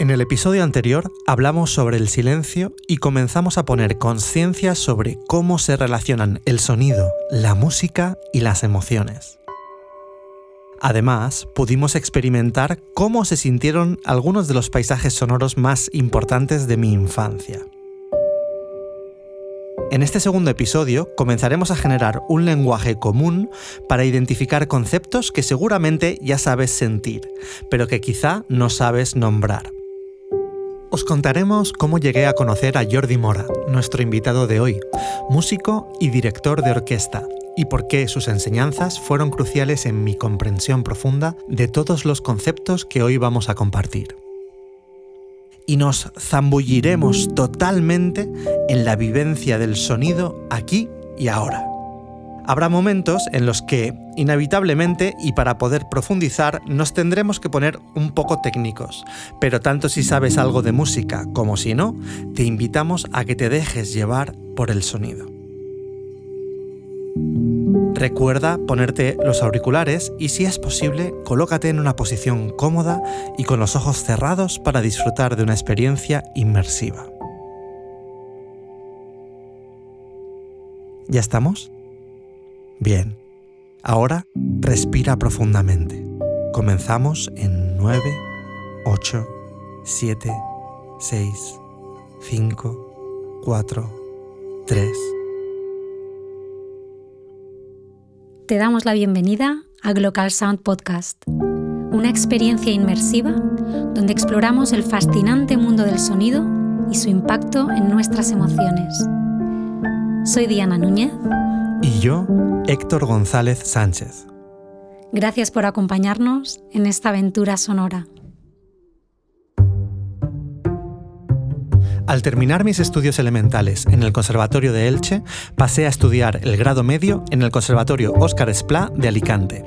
En el episodio anterior hablamos sobre el silencio y comenzamos a poner conciencia sobre cómo se relacionan el sonido, la música y las emociones. Además, pudimos experimentar cómo se sintieron algunos de los paisajes sonoros más importantes de mi infancia. En este segundo episodio comenzaremos a generar un lenguaje común para identificar conceptos que seguramente ya sabes sentir, pero que quizá no sabes nombrar. Os contaremos cómo llegué a conocer a Jordi Mora, nuestro invitado de hoy, músico y director de orquesta, y por qué sus enseñanzas fueron cruciales en mi comprensión profunda de todos los conceptos que hoy vamos a compartir. Y nos zambulliremos totalmente en la vivencia del sonido aquí y ahora. Habrá momentos en los que, inevitablemente, y para poder profundizar, nos tendremos que poner un poco técnicos, pero tanto si sabes algo de música como si no, te invitamos a que te dejes llevar por el sonido. Recuerda ponerte los auriculares y si es posible, colócate en una posición cómoda y con los ojos cerrados para disfrutar de una experiencia inmersiva. ¿Ya estamos? Bien, ahora respira profundamente. Comenzamos en 9, 8, 7, 6, 5, 4, 3. Te damos la bienvenida a Glocal Sound Podcast, una experiencia inmersiva donde exploramos el fascinante mundo del sonido y su impacto en nuestras emociones. Soy Diana Núñez. Y yo, Héctor González Sánchez. Gracias por acompañarnos en esta aventura sonora. Al terminar mis estudios elementales en el Conservatorio de Elche, pasé a estudiar el grado medio en el Conservatorio Óscar Esplá de Alicante.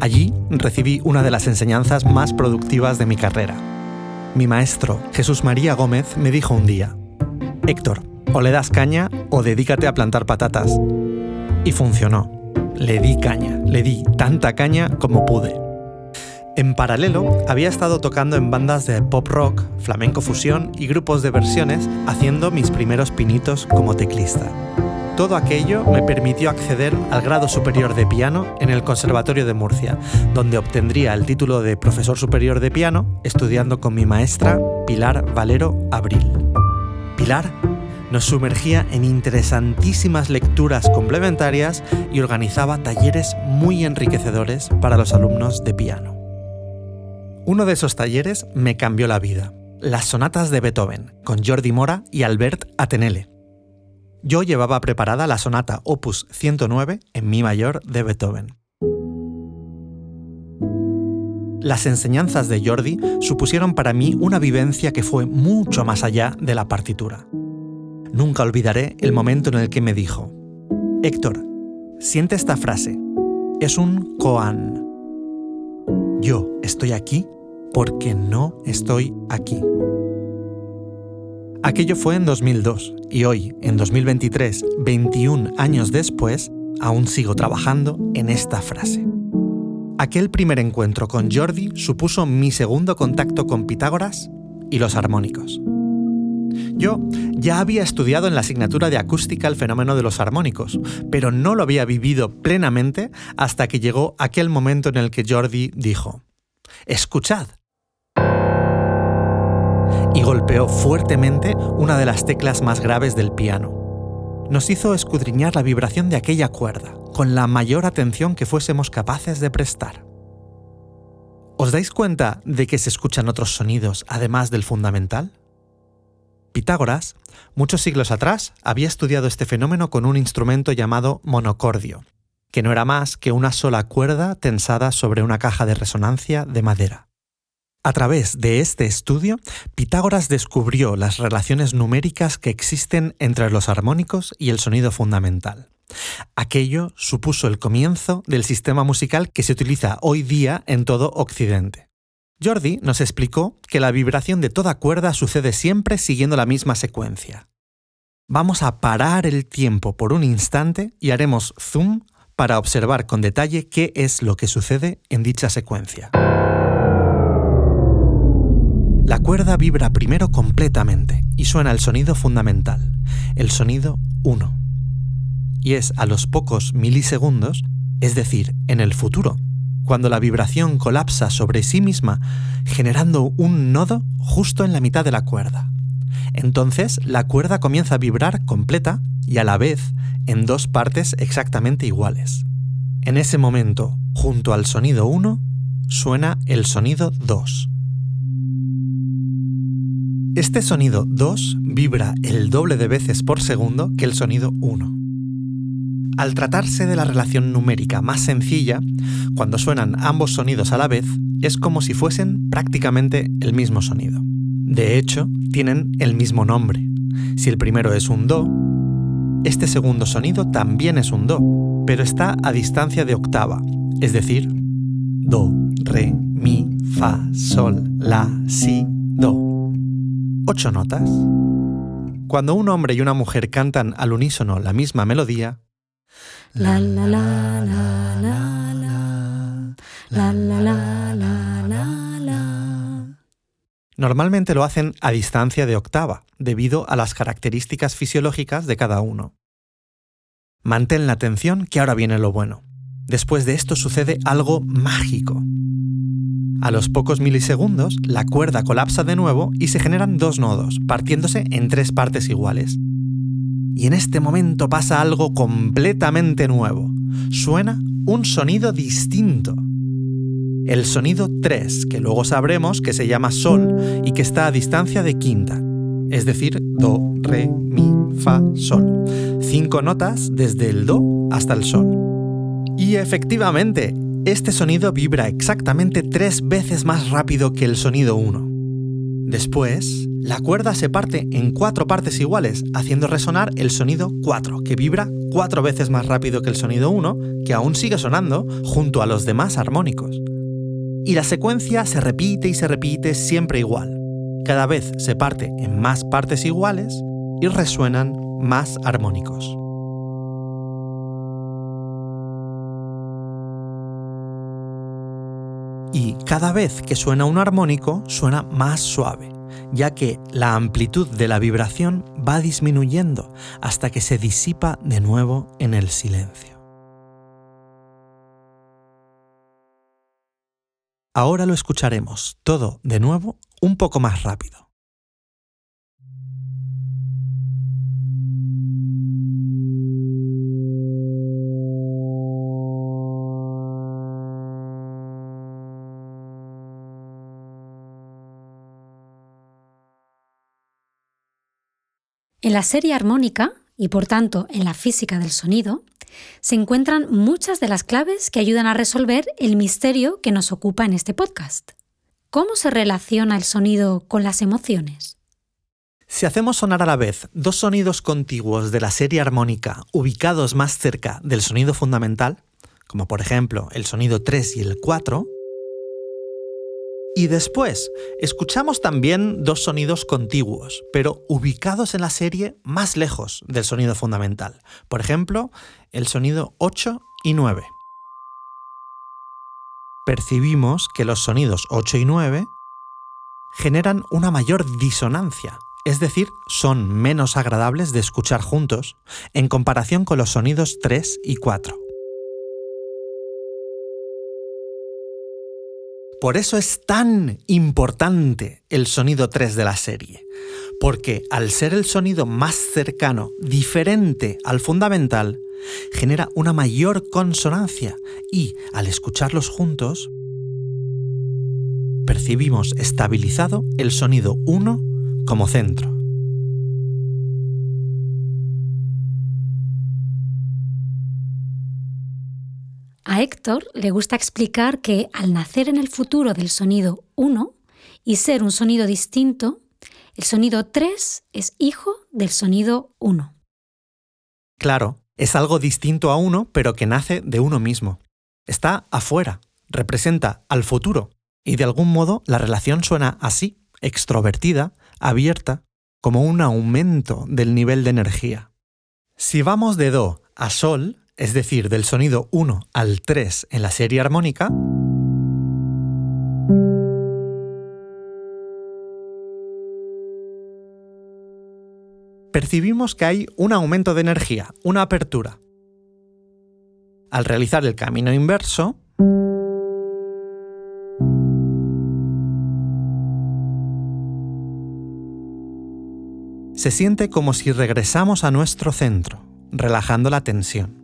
Allí recibí una de las enseñanzas más productivas de mi carrera. Mi maestro, Jesús María Gómez, me dijo un día, Héctor, o le das caña o dedícate a plantar patatas. Y funcionó le di caña, le di tanta caña como pude. En paralelo, había estado tocando en bandas de pop rock, flamenco fusión y grupos de versiones, haciendo mis primeros pinitos como teclista. Todo aquello me permitió acceder al grado superior de piano en el Conservatorio de Murcia, donde obtendría el título de profesor superior de piano estudiando con mi maestra Pilar Valero Abril. Pilar nos sumergía en interesantísimas lecturas complementarias y organizaba talleres muy enriquecedores para los alumnos de piano. Uno de esos talleres me cambió la vida, las sonatas de Beethoven, con Jordi Mora y Albert Atenele. Yo llevaba preparada la sonata Opus 109 en Mi mayor de Beethoven. Las enseñanzas de Jordi supusieron para mí una vivencia que fue mucho más allá de la partitura. Nunca olvidaré el momento en el que me dijo, Héctor, siente esta frase. Es un koan. Yo estoy aquí porque no estoy aquí. Aquello fue en 2002 y hoy, en 2023, 21 años después, aún sigo trabajando en esta frase. Aquel primer encuentro con Jordi supuso mi segundo contacto con Pitágoras y los armónicos. Yo ya había estudiado en la asignatura de acústica el fenómeno de los armónicos, pero no lo había vivido plenamente hasta que llegó aquel momento en el que Jordi dijo, Escuchad. Y golpeó fuertemente una de las teclas más graves del piano. Nos hizo escudriñar la vibración de aquella cuerda, con la mayor atención que fuésemos capaces de prestar. ¿Os dais cuenta de que se escuchan otros sonidos además del fundamental? Pitágoras, muchos siglos atrás, había estudiado este fenómeno con un instrumento llamado monocordio, que no era más que una sola cuerda tensada sobre una caja de resonancia de madera. A través de este estudio, Pitágoras descubrió las relaciones numéricas que existen entre los armónicos y el sonido fundamental. Aquello supuso el comienzo del sistema musical que se utiliza hoy día en todo Occidente. Jordi nos explicó que la vibración de toda cuerda sucede siempre siguiendo la misma secuencia. Vamos a parar el tiempo por un instante y haremos zoom para observar con detalle qué es lo que sucede en dicha secuencia. La cuerda vibra primero completamente y suena el sonido fundamental, el sonido 1. Y es a los pocos milisegundos, es decir, en el futuro, cuando la vibración colapsa sobre sí misma, generando un nodo justo en la mitad de la cuerda. Entonces la cuerda comienza a vibrar completa y a la vez en dos partes exactamente iguales. En ese momento, junto al sonido 1, suena el sonido 2. Este sonido 2 vibra el doble de veces por segundo que el sonido 1. Al tratarse de la relación numérica más sencilla, cuando suenan ambos sonidos a la vez, es como si fuesen prácticamente el mismo sonido. De hecho, tienen el mismo nombre. Si el primero es un Do, este segundo sonido también es un Do, pero está a distancia de octava, es decir, Do, Re, Mi, Fa, Sol, La, Si, Do. Ocho notas. Cuando un hombre y una mujer cantan al unísono la misma melodía, Normalmente lo hacen a distancia de octava, debido a las características fisiológicas de cada uno. Mantén la atención que ahora viene lo bueno. Después de esto sucede algo mágico. A los pocos milisegundos, la cuerda colapsa de nuevo y se generan dos nodos, partiéndose en tres partes iguales. Y en este momento pasa algo completamente nuevo. Suena un sonido distinto. El sonido 3, que luego sabremos que se llama sol y que está a distancia de quinta, es decir, do, re, mi, fa, sol. Cinco notas desde el do hasta el sol. Y efectivamente, este sonido vibra exactamente tres veces más rápido que el sonido 1. Después, la cuerda se parte en cuatro partes iguales, haciendo resonar el sonido 4, que vibra cuatro veces más rápido que el sonido 1, que aún sigue sonando junto a los demás armónicos. Y la secuencia se repite y se repite siempre igual. Cada vez se parte en más partes iguales y resuenan más armónicos. y cada vez que suena un armónico suena más suave, ya que la amplitud de la vibración va disminuyendo hasta que se disipa de nuevo en el silencio. Ahora lo escucharemos todo de nuevo un poco más rápido. En la serie armónica, y por tanto en la física del sonido, se encuentran muchas de las claves que ayudan a resolver el misterio que nos ocupa en este podcast. ¿Cómo se relaciona el sonido con las emociones? Si hacemos sonar a la vez dos sonidos contiguos de la serie armónica ubicados más cerca del sonido fundamental, como por ejemplo el sonido 3 y el 4, y después, escuchamos también dos sonidos contiguos, pero ubicados en la serie más lejos del sonido fundamental. Por ejemplo, el sonido 8 y 9. Percibimos que los sonidos 8 y 9 generan una mayor disonancia, es decir, son menos agradables de escuchar juntos en comparación con los sonidos 3 y 4. Por eso es tan importante el sonido 3 de la serie, porque al ser el sonido más cercano, diferente al fundamental, genera una mayor consonancia y, al escucharlos juntos, percibimos estabilizado el sonido 1 como centro. A Héctor le gusta explicar que al nacer en el futuro del sonido 1 y ser un sonido distinto, el sonido 3 es hijo del sonido 1. Claro, es algo distinto a uno, pero que nace de uno mismo. Está afuera, representa al futuro, y de algún modo la relación suena así, extrovertida, abierta, como un aumento del nivel de energía. Si vamos de Do a Sol, es decir, del sonido 1 al 3 en la serie armónica, percibimos que hay un aumento de energía, una apertura. Al realizar el camino inverso, se siente como si regresamos a nuestro centro, relajando la tensión.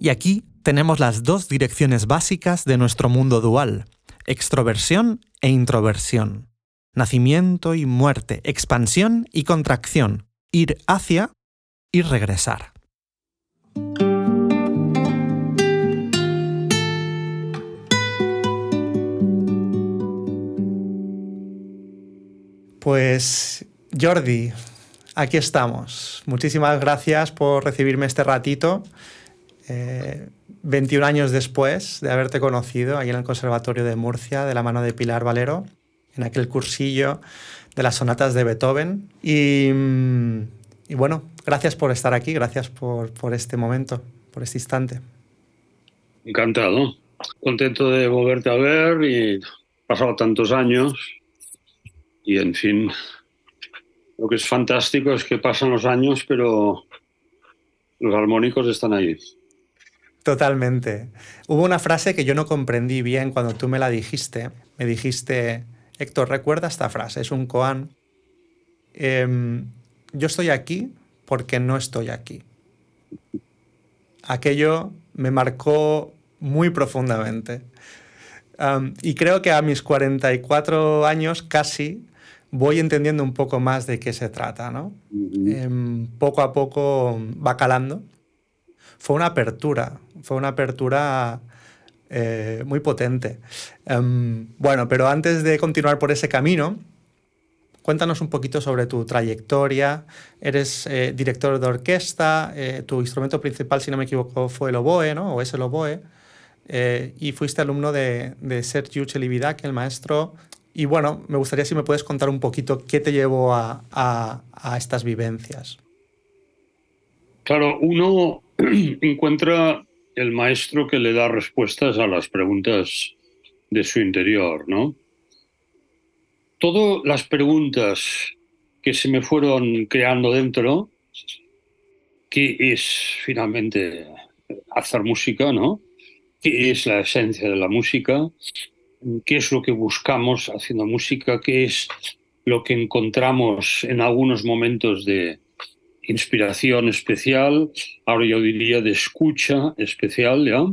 Y aquí tenemos las dos direcciones básicas de nuestro mundo dual, extroversión e introversión, nacimiento y muerte, expansión y contracción, ir hacia y regresar. Pues Jordi, aquí estamos. Muchísimas gracias por recibirme este ratito. 21 eh, años después de haberte conocido aquí en el Conservatorio de Murcia, de la mano de Pilar Valero, en aquel cursillo de las sonatas de Beethoven. Y, bueno, gracias por estar aquí, gracias por, por este momento, por este instante. Encantado, contento de volverte a ver y pasado tantos años y en fin, lo que es fantástico es que pasan los años, pero los armónicos están ahí. Totalmente. Hubo una frase que yo no comprendí bien cuando tú me la dijiste. Me dijiste, Héctor, recuerda esta frase, es un koan. Em, yo estoy aquí porque no estoy aquí. Aquello me marcó muy profundamente. y creo que a mis 44 años casi voy entendiendo un poco más de qué se trata, ¿no? Em, poco a poco va calando. Fue una apertura, fue una apertura eh, muy potente. Em, bueno, pero antes de continuar por ese camino, cuéntanos un poquito sobre tu trayectoria. Eres eh, director de orquesta, eh, tu instrumento principal, si no me equivoco, fue el oboe, ¿no? O es el oboe. y fuiste alumno de, de Sergio Chelividac, el maestro y bueno, me gustaría si me puedes contar un poquito qué te llevó a, a, estas vivencias. Claro, uno encuentra el maestro que le da respuestas a las preguntas de su interior, ¿no? Todas las preguntas que se me fueron creando dentro, ¿qué es finalmente hacer música, ¿no? ¿Qué es la esencia de la música? qué es lo que buscamos haciendo música, qué es lo que encontramos en algunos momentos de inspiración especial, ahora yo diría de escucha especial, ¿ya?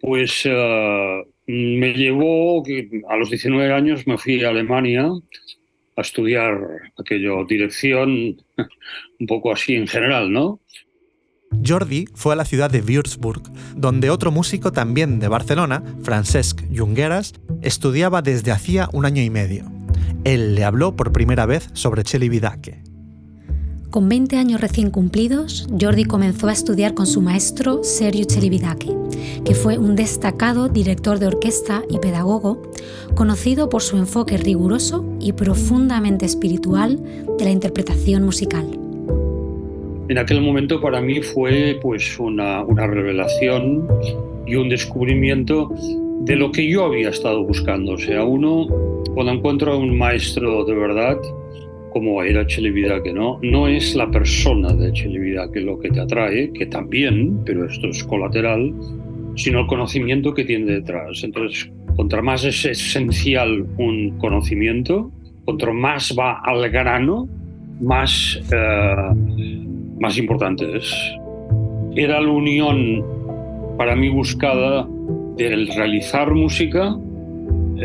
Pues eh, me llevó, a los 19 años me fui a Alemania a estudiar aquello, dirección, un poco así en general, ¿no? Jordi fue a la ciudad de Würzburg, donde otro músico también de Barcelona, Francesc Jungueras, estudiaba desde hacía un año y medio. Él le habló por primera vez sobre Chelibidache. Con 20 años recién cumplidos, Jordi comenzó a estudiar con su maestro Sergio Chelibidache, que fue un destacado director de orquesta y pedagogo, conocido por su enfoque riguroso y profundamente espiritual de la interpretación musical en aquel momento para mí fue pues una, una revelación y un descubrimiento de lo que yo había estado buscando. O sea, uno cuando encuentra a un maestro de verdad, como era que ¿no? No es la persona de que lo que te atrae, que también, pero esto es colateral, sino el conocimiento que tiene detrás. Entonces, contra más es esencial un conocimiento, contra más va al grano, más eh, más importantes. Era la unión para mí buscada del realizar música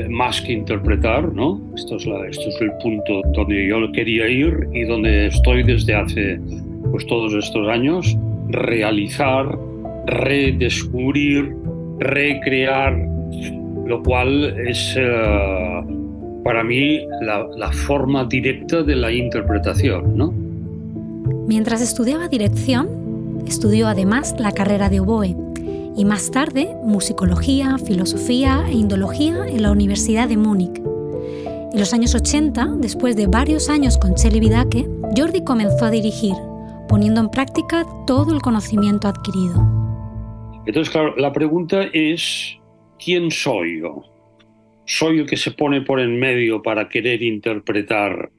más que interpretar, ¿no? Esto es, la, esto es el punto donde yo quería ir y donde estoy desde hace pues, todos estos años, realizar, redescubrir, recrear, lo cual es eh, para mí la, la forma directa de la interpretación, ¿no? Mientras estudiaba dirección, estudió además la carrera de oboe y más tarde musicología, filosofía e indología en la Universidad de Múnich. En los años 80, después de varios años con Cheli Vidake, Jordi comenzó a dirigir, poniendo en práctica todo el conocimiento adquirido. Entonces, claro, la pregunta es, ¿quién soy yo? ¿Soy el que se pone por en medio para querer interpretar?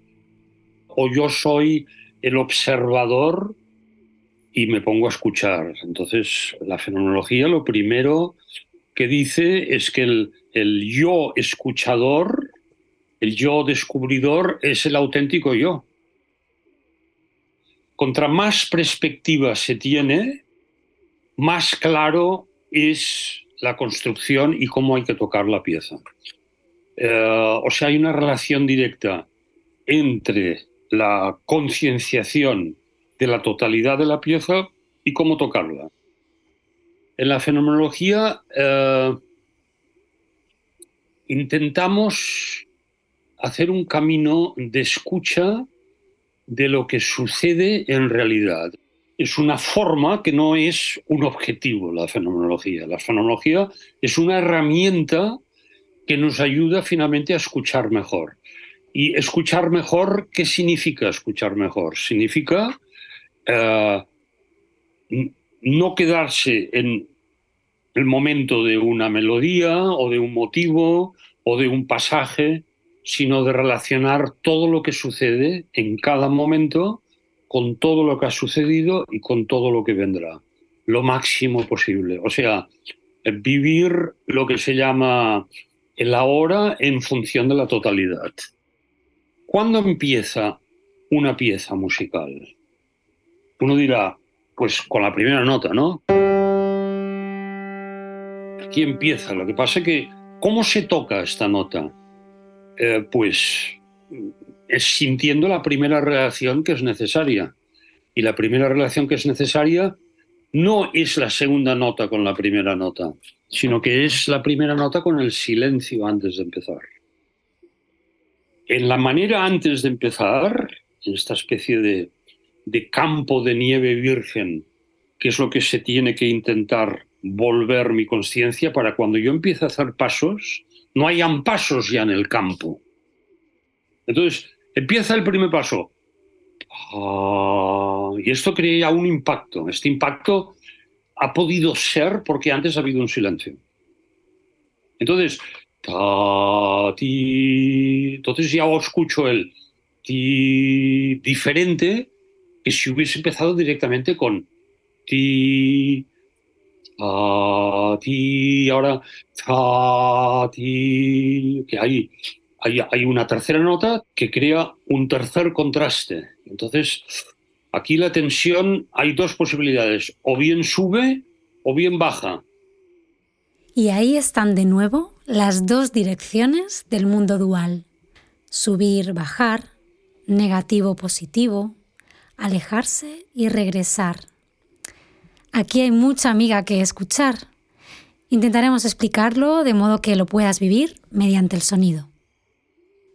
¿O yo soy el observador y me pongo a escuchar. Entonces, la fenomenología lo primero que dice es que el, el yo escuchador, el yo descubridor es el auténtico yo. Contra más perspectiva se tiene, más claro es la construcción y cómo hay que tocar la pieza. Eh, o sea, hay una relación directa entre la concienciación de la totalidad de la pieza y cómo tocarla. En la fenomenología eh, intentamos hacer un camino de escucha de lo que sucede en realidad. Es una forma que no es un objetivo la fenomenología. La fenomenología es una herramienta que nos ayuda finalmente a escuchar mejor. Y escuchar mejor, ¿qué significa escuchar mejor? Significa eh, no quedarse en el momento de una melodía o de un motivo o de un pasaje, sino de relacionar todo lo que sucede en cada momento con todo lo que ha sucedido y con todo lo que vendrá, lo máximo posible. O sea, vivir lo que se llama el ahora en función de la totalidad. ¿Cuándo empieza una pieza musical? Uno dirá, pues con la primera nota, ¿no? Aquí empieza. Lo que pasa es que, ¿cómo se toca esta nota? Eh, pues es sintiendo la primera relación que es necesaria. Y la primera relación que es necesaria no es la segunda nota con la primera nota, sino que es la primera nota con el silencio antes de empezar. En la manera antes de empezar, en esta especie de, de campo de nieve virgen, que es lo que se tiene que intentar volver mi conciencia para cuando yo empiece a hacer pasos, no hayan pasos ya en el campo. Entonces, empieza el primer paso. Ah, y esto crea un impacto. Este impacto ha podido ser porque antes ha habido un silencio. Entonces, entonces ya escucho el ti diferente que si hubiese empezado directamente con ti, ti, ahora ti, que hay, hay, hay una tercera nota que crea un tercer contraste. Entonces, Aquí la tensión hay dos posibilidades, o bien sube o bien baja. Y ahí están de nuevo las dos direcciones del mundo dual. Subir, bajar, negativo, positivo, alejarse y regresar. Aquí hay mucha amiga que escuchar. Intentaremos explicarlo de modo que lo puedas vivir mediante el sonido.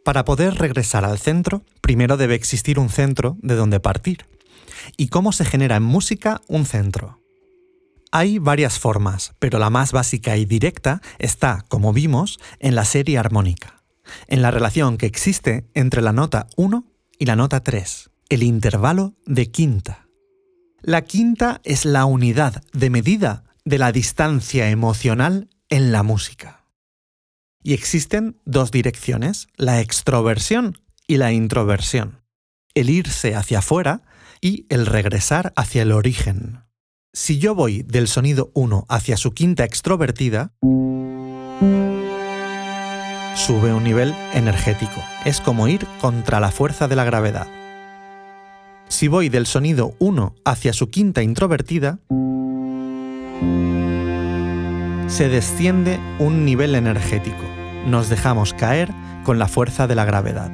Para poder regresar al centro, primero debe existir un centro de donde partir y cómo se genera en música un centro. Hay varias formas, pero la más básica y directa está, como vimos, en la serie armónica, en la relación que existe entre la nota 1 y la nota 3, el intervalo de quinta. La quinta es la unidad de medida de la distancia emocional en la música. Y existen dos direcciones, la extroversión y la introversión. El irse hacia afuera y el regresar hacia el origen. Si yo voy del sonido 1 hacia su quinta extrovertida, sube un nivel energético. Es como ir contra la fuerza de la gravedad. Si voy del sonido 1 hacia su quinta introvertida, se desciende un nivel energético. Nos dejamos caer con la fuerza de la gravedad.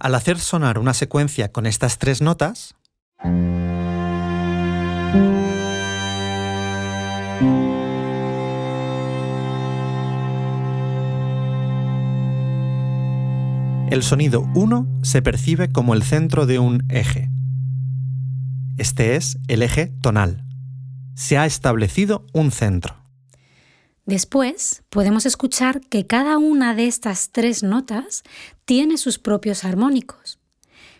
Al hacer sonar una secuencia con estas tres notas, el sonido 1 se percibe como el centro de un eje. Este es el eje tonal. Se ha establecido un centro. Después podemos escuchar que cada una de estas tres notas tiene sus propios armónicos.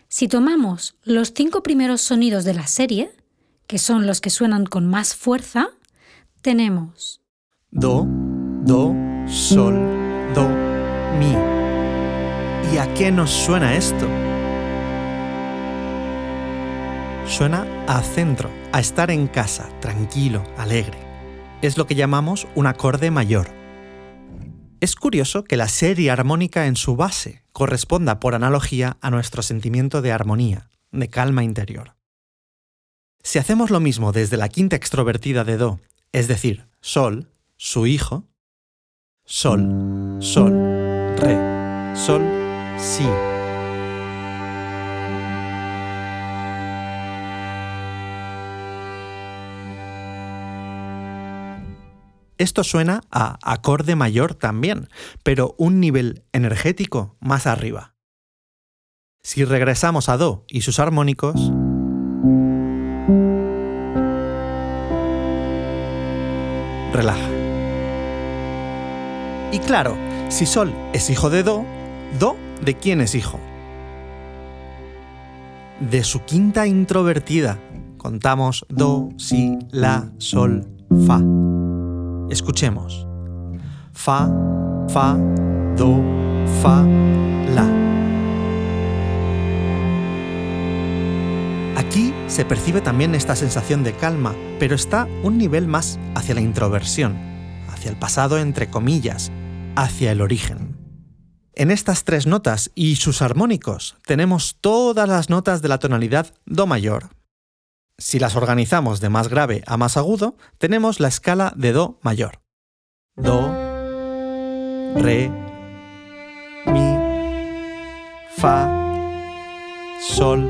Si tomamos los cinco primeros sonidos de la serie, que son los que suenan con más fuerza, tenemos Do, Do, Sol, Do, Mi. Y aquí qué nos suena esto? Suena a centro, a estar en casa, tranquilo, alegre. Es lo que llamamos un acorde mayor. Es curioso que la serie armónica en su base corresponda por analogía a nuestro sentimiento de armonía, de calma interior. Si hacemos lo mismo desde la quinta extrovertida de Do, es decir, Sol, su hijo, Sol, Sol, Re, Sol, Si. Esto suena a acorde mayor también, pero un nivel energético más arriba. Si regresamos a Do y sus armónicos, relaja. Y claro, si Sol es hijo de Do, Do de quién es hijo? De su quinta introvertida. Contamos Do, Si, La, Sol, Fa. Escuchemos. Fa, Fa, Do, Fa, La. Aquí se percibe también esta sensación de calma, pero está un nivel más hacia la introversión, hacia el pasado entre comillas, hacia el origen. En estas tres notas y sus armónicos tenemos todas las notas de la tonalidad Do mayor, si las organizamos de más grave a más agudo, tenemos la escala de Do mayor. Do, Re, Mi, Fa, Sol,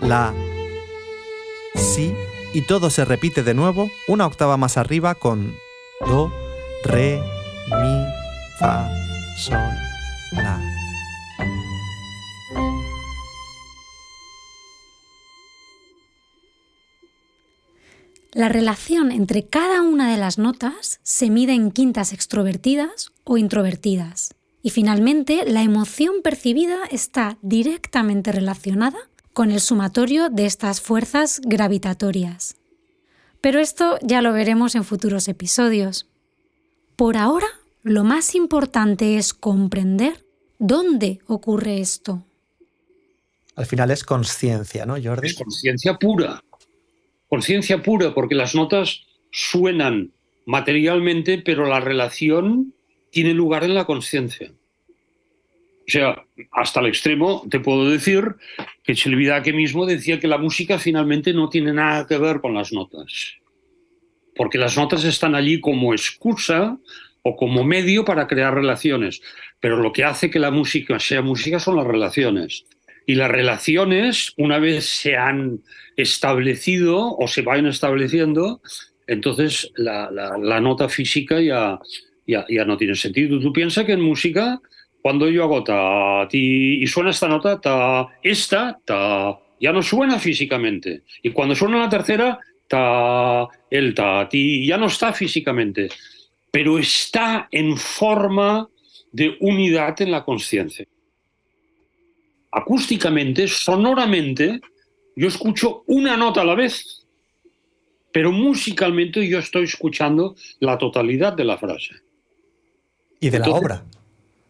La, Si y todo se repite de nuevo una octava más arriba con Do, Re, Mi, Fa, La relación entre cada una de las notas se mide en quintas extrovertidas o introvertidas. Y finalmente, la emoción percibida está directamente relacionada con el sumatorio de estas fuerzas gravitatorias. Pero esto ya lo veremos en futuros episodios. Por ahora, lo más importante es comprender dónde ocurre esto. Al final es conciencia, ¿no, Jordi? Es conciencia pura conciencia pura, porque las notas suenan materialmente, pero la relación tiene lugar en la conciencia. O sea, hasta el extremo te puedo decir que Chelvidake mismo decía que la música finalmente no tiene nada que ver con las notas, porque las notas están allí como excusa o como medio para crear relaciones, pero lo que hace que la música sea música son las relaciones. Y las relaciones, una vez se han establecido o se vayan estableciendo, entonces la, nota física ya, ya, ya, no tiene sentido. Tú piensas que en música, cuando yo hago ta, ti, y suena esta nota, ta, esta, ta, ya no suena físicamente. Y cuando suena la tercera, ta, el ta, ti, ya no está físicamente, pero está en forma de unidad en la conciencia acústicamente, sonoramente, yo escucho una nota a la vez, pero musicalmente yo estoy escuchando la totalidad de la frase. Y de la obra.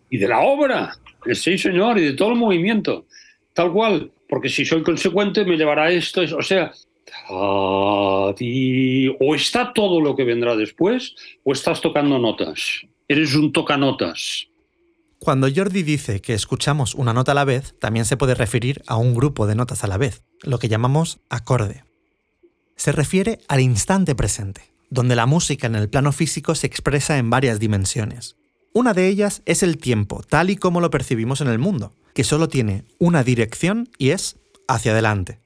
Y de la obra, sí señor, y de todo el movimiento, tal cual, porque si soy consecuente me llevará esto, o sea, o está todo lo que vendrá después, o estás tocando notas, eres un tocanotas. Cuando Jordi dice que escuchamos una nota a la vez, también se puede referir a un grupo de notas a la vez, lo que llamamos acorde. Se refiere al instante presente, donde la música en el plano físico se expresa en varias dimensiones. Una de ellas es el tiempo, tal y como lo percibimos en el mundo, que solo tiene una dirección y es hacia adelante.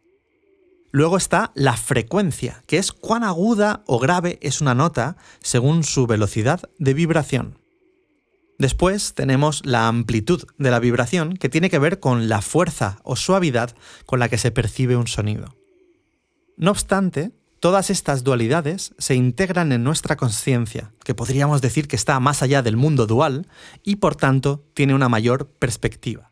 Luego está la frecuencia, que es cuán aguda o grave es una nota según su velocidad de vibración. Después tenemos la amplitud de la vibración, que tiene que ver con la fuerza o suavidad con la que se percibe un sonido. No obstante, todas estas dualidades se integran en nuestra conciencia, que podríamos decir que está más allá del mundo dual y por tanto tiene una mayor perspectiva.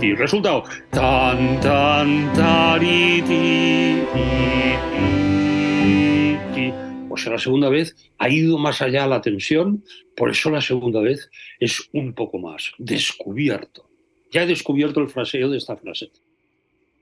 Ti. Resultado. Tan, tan, tari, ti, O sea, la segunda vez ha ido más allá la tensión, por eso la segunda vez es un poco más descubierto. Ya he descubierto el fraseo de esta frase.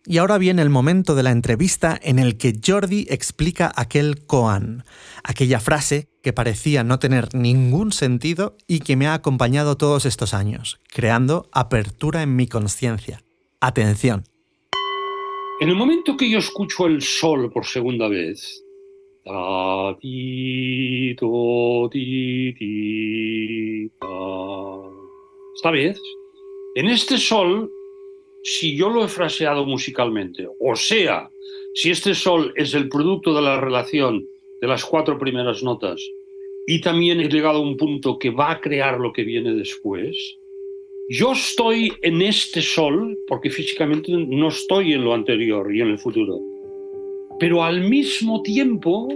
Y ahora viene el momento de la entrevista en el que Jordi explica aquel koan, aquella frase que parecía no tener ningún sentido y que me ha acompañado todos estos años, creando apertura en mi conciencia. Atención. En el momento que yo escucho el sol por segunda vez, esta vez, en este sol si yo lo he fraseado musicalmente, o sea, si este sol es el producto de la relación de las cuatro primeras notas y también he llegado a un punto que va a crear lo que viene después, yo estoy en este sol porque físicamente no estoy en lo anterior y en el futuro, pero al mismo tiempo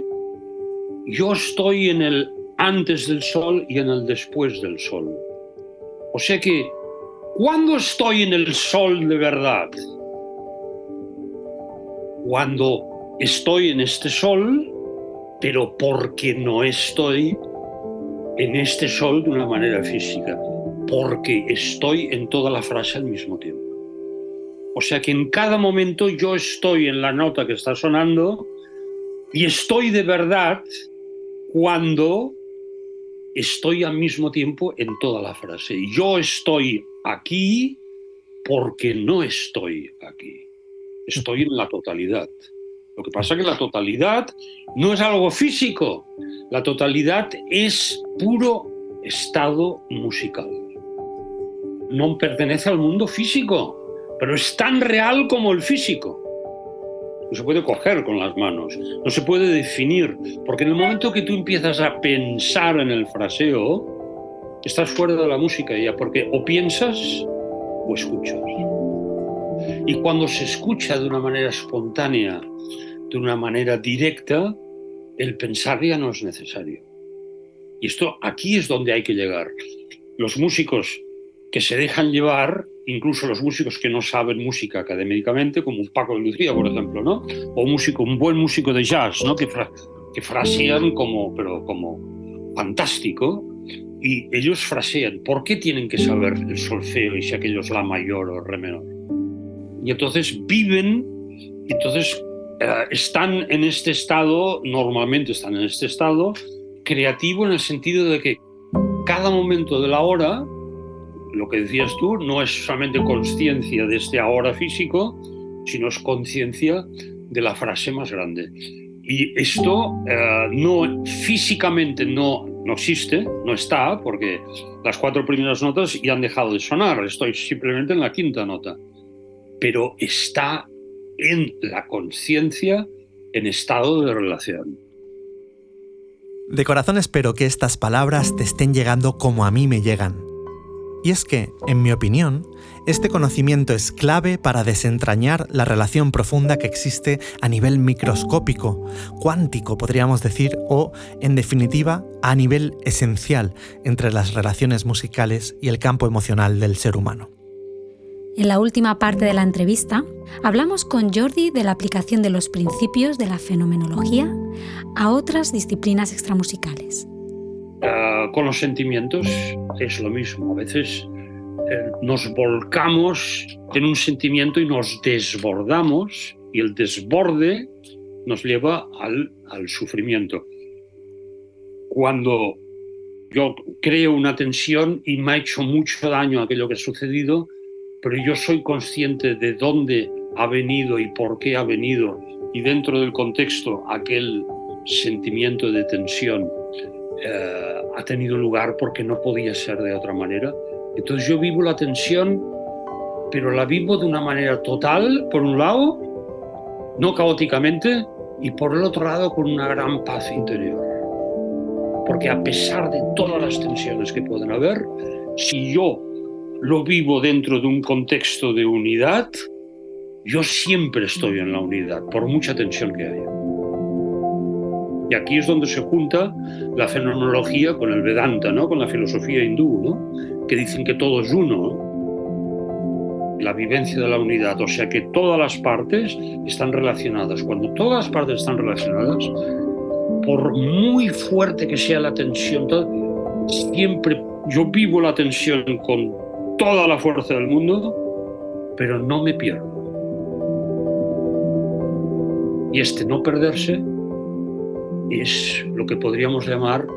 yo estoy en el antes del sol y en el después del sol. O sea que ¿Cuándo estoy en el sol de verdad? Cuando estoy en este sol, pero porque no estoy en este sol de una manera física, porque estoy en toda la frase al mismo tiempo. O sea que en cada momento yo estoy en la nota que está sonando y estoy de verdad cuando estoy al mismo tiempo en toda la frase. Yo estoy aquí porque no estoy aquí. Estoy en la totalidad. Lo que pasa es que la totalidad no es algo físico. La totalidad es puro estado musical. No pertenece al mundo físico, pero es tan real como el físico. No se puede coger con las manos, no se puede definir, porque en el momento que tú empiezas a pensar en el fraseo, estás fuera de la música ya, porque o piensas o escuchas. Y cuando se escucha de una manera espontánea, de una manera directa, el pensar ya no es necesario. Y esto aquí es donde hay que llegar. Los músicos que se dejan llevar, incluso los músicos que no saben música académicamente, como un Paco de Lucía, por ejemplo, ¿no? O un buen músico de jazz, ¿no? Que, que frasean como, pero como fantástico, y ellos frasean, ¿por qué tienen que saber el solfeo y si aquello es la mayor o re menor? Y entonces viven, entonces eh, están en este estado, normalmente están en este estado, creativo en el sentido de que cada momento de la hora, lo que decías tú, no es solamente conciencia de este ahora físico, sino es conciencia de la frase más grande. Y esto eh, no físicamente no no existe, no está, porque las cuatro primeras notas ya han dejado de sonar, estoy simplemente en la quinta nota, pero está en la conciencia en estado de relación. De corazón espero que estas palabras te estén llegando como a mí me llegan. Y es que, en mi opinión, este conocimiento es clave para desentrañar la relación profunda que existe a nivel microscópico, cuántico podríamos decir, o, en definitiva, a nivel esencial entre las relaciones musicales y el campo emocional del ser humano. En la última parte de la entrevista, hablamos con Jordi de la aplicación de los principios de la fenomenología a otras disciplinas extramusicales. Ah, con los sentimientos es lo mismo. A veces nos volcamos en un sentimiento y nos desbordamos y el desborde nos lleva al, al sufrimiento. Cuando yo creo una tensión y me ha hecho mucho daño aquello que ha sucedido, pero yo soy consciente de dónde ha venido y por qué ha venido y dentro del contexto aquel sentimiento de tensión eh, ha tenido lugar porque no podía ser de otra manera, entonces yo vivo la tensión, pero la vivo de una manera total, por un lado, no caóticamente, y por el otro lado con una gran paz interior. Porque a pesar de todas las tensiones que pueden haber, si yo lo vivo dentro de un contexto de unidad, yo siempre estoy en la unidad, por mucha tensión que haya. Y aquí es donde se junta la fenomenología con el Vedanta, ¿no? con la filosofía hindú, ¿no? que dicen que todo es uno. la vivencia de la unidad, o sea que todas las partes están relacionadas. Cuando todas las partes están relacionadas, por muy fuerte que sea la tensión, siempre yo vivo la tensión con toda la fuerza del mundo, pero no me pierdo. Y este no perderse es lo que podríamos llamar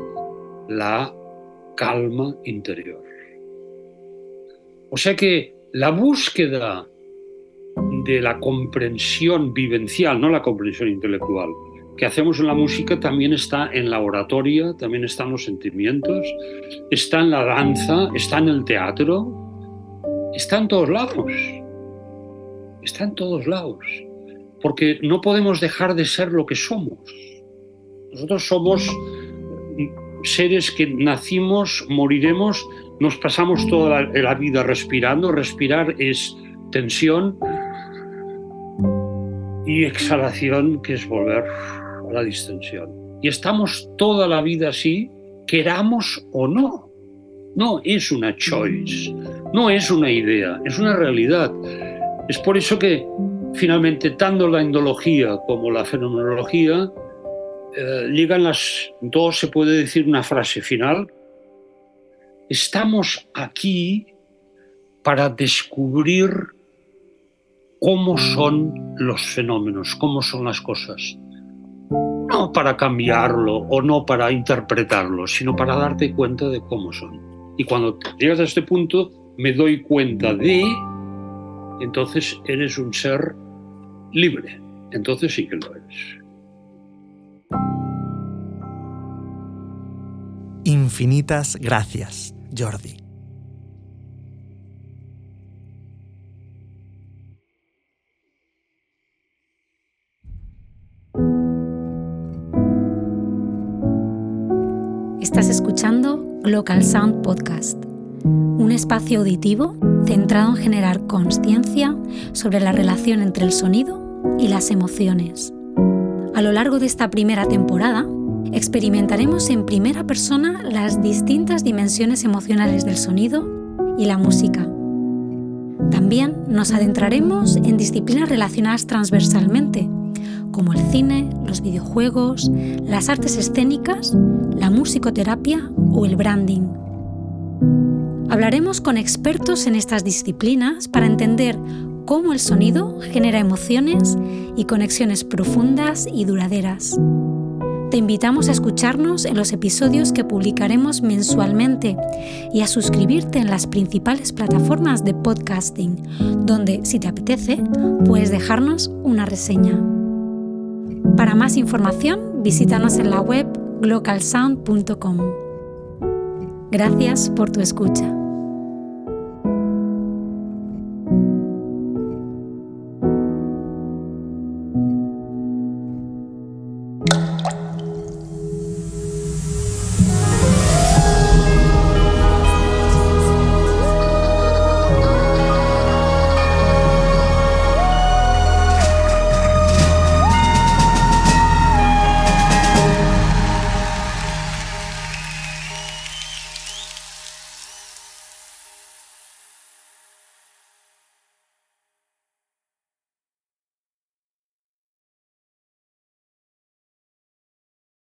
la calma interior. O sea que la búsqueda de la comprensión vivencial, no la comprensión intelectual, que hacemos en la música también está en la oratoria, también está en los sentimientos, está en la danza, está en el teatro, está en todos lados. Está en todos lados. Porque no podemos dejar de ser lo que somos. Nosotros somos seres que nacimos, moriremos, nos pasamos toda la, vida respirando. Respirar es tensión y exhalación, que es volver a la distensión. Y estamos toda la vida así, queramos o no. No es una choice, no es una idea, es una realidad. Es por eso que finalmente tanto la endología como la fenomenología eh, llegan las dos, se puede decir una frase final. Estamos aquí para descubrir cómo son los fenómenos, cómo son las cosas. No para cambiarlo o no para interpretarlo, sino para darte cuenta de cómo son. Y cuando llegas a este punto, me doy cuenta de, entonces eres un ser libre. Entonces sí que lo eres. Infinitas gracias, Jordi. Estás escuchando Local Sound Podcast, un espacio auditivo centrado en generar conciencia sobre la relación entre el sonido y las emociones. A lo largo de esta primera temporada, experimentaremos en primera persona las distintas dimensiones emocionales del sonido y la música. También nos adentraremos en disciplinas relacionadas transversalmente, como el cine, los videojuegos, las artes escénicas, la musicoterapia o el branding. Hablaremos con expertos en estas disciplinas para entender cómo el sonido genera emociones y conexiones profundas y duraderas. Te invitamos a escucharnos en los episodios que publicaremos mensualmente y a suscribirte en las principales plataformas de podcasting, donde, si te apetece, puedes dejarnos una reseña. Para más información, visítanos en la web localsound.com. Gracias por tu escucha.